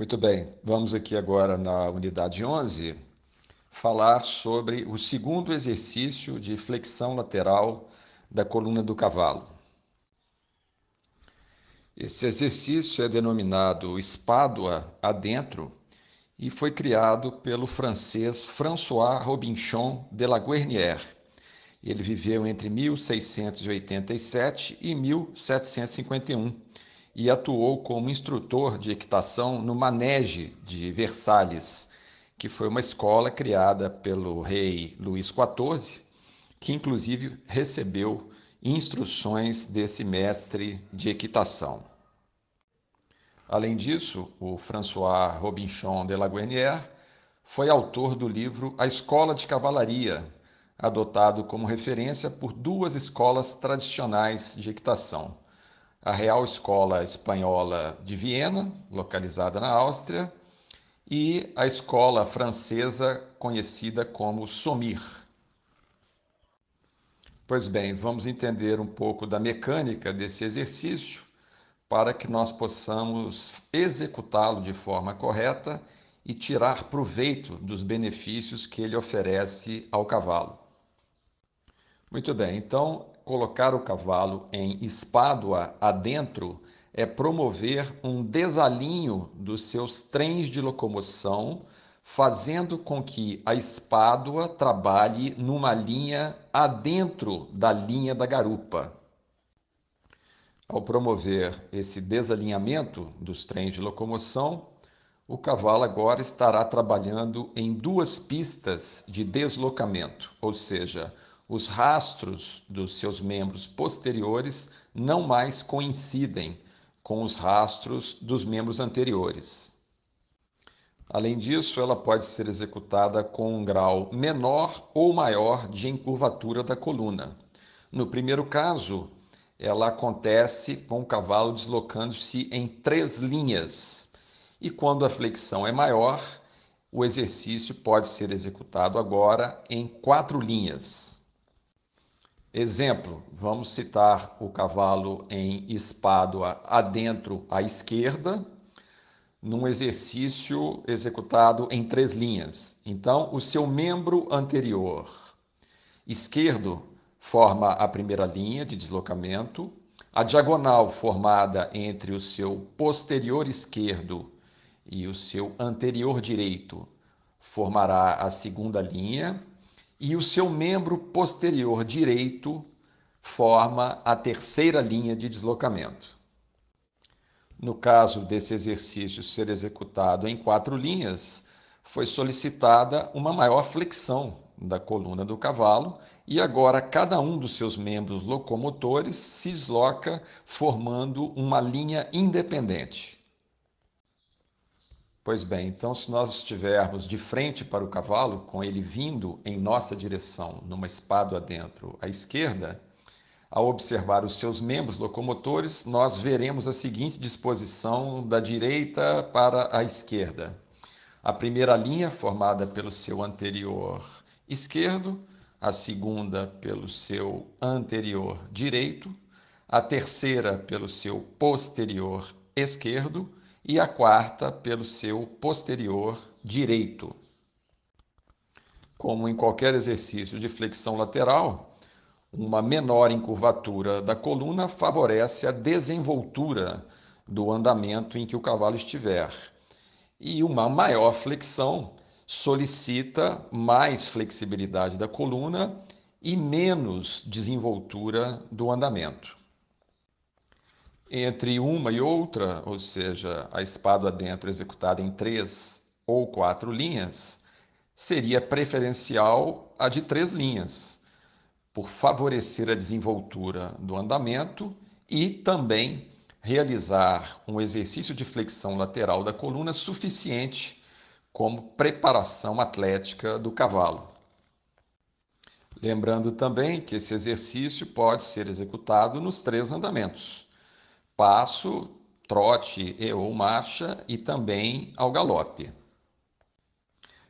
Muito bem, vamos aqui agora na unidade 11 falar sobre o segundo exercício de flexão lateral da coluna do cavalo. Esse exercício é denominado espádua adentro e foi criado pelo francês François Robinchon de la Guernière. Ele viveu entre 1687 e 1751 e atuou como instrutor de equitação no Manege de Versalhes, que foi uma escola criada pelo rei Luís XIV, que inclusive recebeu instruções desse mestre de equitação. Além disso, o François Robinchon de la Guernière foi autor do livro A Escola de Cavalaria, adotado como referência por duas escolas tradicionais de equitação, a Real Escola Espanhola de Viena, localizada na Áustria, e a escola francesa conhecida como SOMIR. Pois bem, vamos entender um pouco da mecânica desse exercício para que nós possamos executá-lo de forma correta e tirar proveito dos benefícios que ele oferece ao cavalo. Muito bem, então colocar o cavalo em espádua adentro é promover um desalinho dos seus trens de locomoção, fazendo com que a espádua trabalhe numa linha adentro da linha da garupa. Ao promover esse desalinhamento dos trens de locomoção, o cavalo agora estará trabalhando em duas pistas de deslocamento, ou seja, os rastros dos seus membros posteriores não mais coincidem com os rastros dos membros anteriores. Além disso, ela pode ser executada com um grau menor ou maior de encurvatura da coluna. No primeiro caso, ela acontece com o cavalo deslocando-se em três linhas. E quando a flexão é maior, o exercício pode ser executado agora em quatro linhas. Exemplo, vamos citar o cavalo em espádua adentro à esquerda, num exercício executado em três linhas. Então, o seu membro anterior esquerdo forma a primeira linha de deslocamento, a diagonal formada entre o seu posterior esquerdo e o seu anterior direito formará a segunda linha e o seu membro posterior direito forma a terceira linha de deslocamento. No caso desse exercício ser executado em quatro linhas, foi solicitada uma maior flexão da coluna do cavalo e agora cada um dos seus membros locomotores se desloca formando uma linha independente. Pois bem, então se nós estivermos de frente para o cavalo, com ele vindo em nossa direção, numa espada adentro à esquerda, ao observar os seus membros locomotores, nós veremos a seguinte disposição da direita para a esquerda. A primeira linha formada pelo seu anterior esquerdo, a segunda pelo seu anterior direito, a terceira pelo seu posterior esquerdo e a quarta pelo seu posterior direito. Como em qualquer exercício de flexão lateral, uma menor encurvatura da coluna favorece a desenvoltura do andamento em que o cavalo estiver, e uma maior flexão solicita mais flexibilidade da coluna e menos desenvoltura do andamento entre uma e outra, ou seja, a espada adentro executada em três ou quatro linhas, seria preferencial a de três linhas, por favorecer a desenvoltura do andamento e também realizar um exercício de flexão lateral da coluna suficiente como preparação atlética do cavalo. Lembrando também que esse exercício pode ser executado nos três andamentos passo, trote e ou marcha e também ao galope.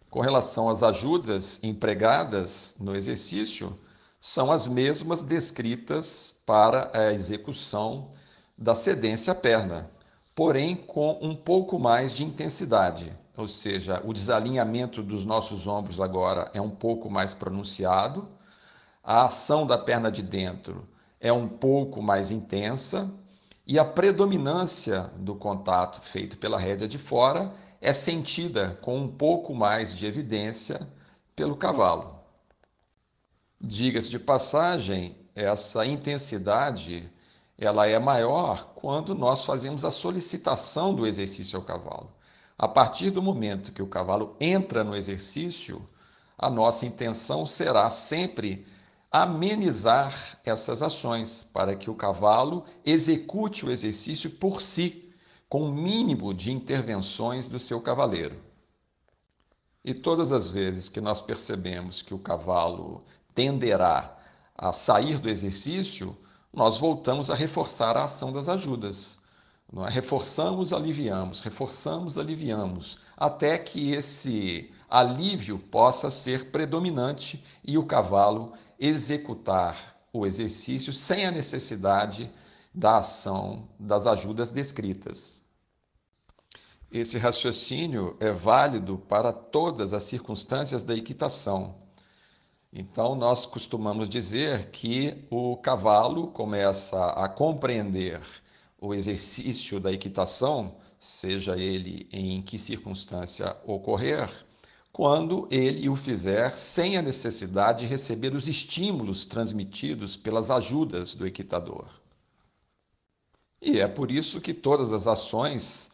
Com relação às ajudas empregadas no exercício, são as mesmas descritas para a execução da cedência à perna. porém com um pouco mais de intensidade. Ou seja, o desalinhamento dos nossos ombros agora é um pouco mais pronunciado, a ação da perna de dentro é um pouco mais intensa e a predominância do contato feito pela rédea de fora é sentida com um pouco mais de evidência pelo cavalo. Diga-se de passagem, essa intensidade ela é maior quando nós fazemos a solicitação do exercício ao cavalo. A partir do momento que o cavalo entra no exercício, a nossa intenção será sempre amenizar essas ações para que o cavalo execute o exercício por si, com o mínimo de intervenções do seu cavaleiro. E todas as vezes que nós percebemos que o cavalo tenderá a sair do exercício, nós voltamos a reforçar a ação das ajudas. É? Reforçamos, aliviamos, reforçamos, aliviamos, até que esse alívio possa ser predominante e o cavalo executar o exercício sem a necessidade da ação das ajudas descritas. Esse raciocínio é válido para todas as circunstâncias da equitação. Então, nós costumamos dizer que o cavalo começa a compreender o exercício da equitação, seja ele em que circunstância ocorrer, quando ele o fizer sem a necessidade de receber os estímulos transmitidos pelas ajudas do equitador. E é por isso que todas as ações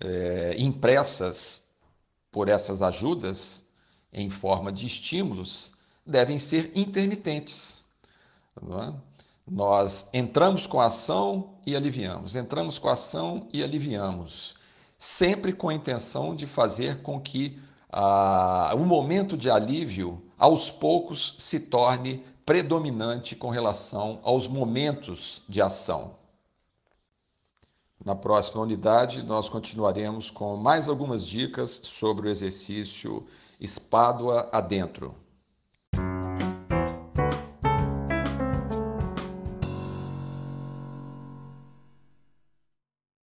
é, impressas por essas ajudas, em forma de estímulos, devem ser intermitentes. É? Nós entramos com a ação e aliviamos, entramos com a ação e aliviamos, sempre com a intenção de fazer com que ah, o momento de alívio, aos poucos, se torne predominante com relação aos momentos de ação. Na próxima unidade, nós continuaremos com mais algumas dicas sobre o exercício espádua adentro.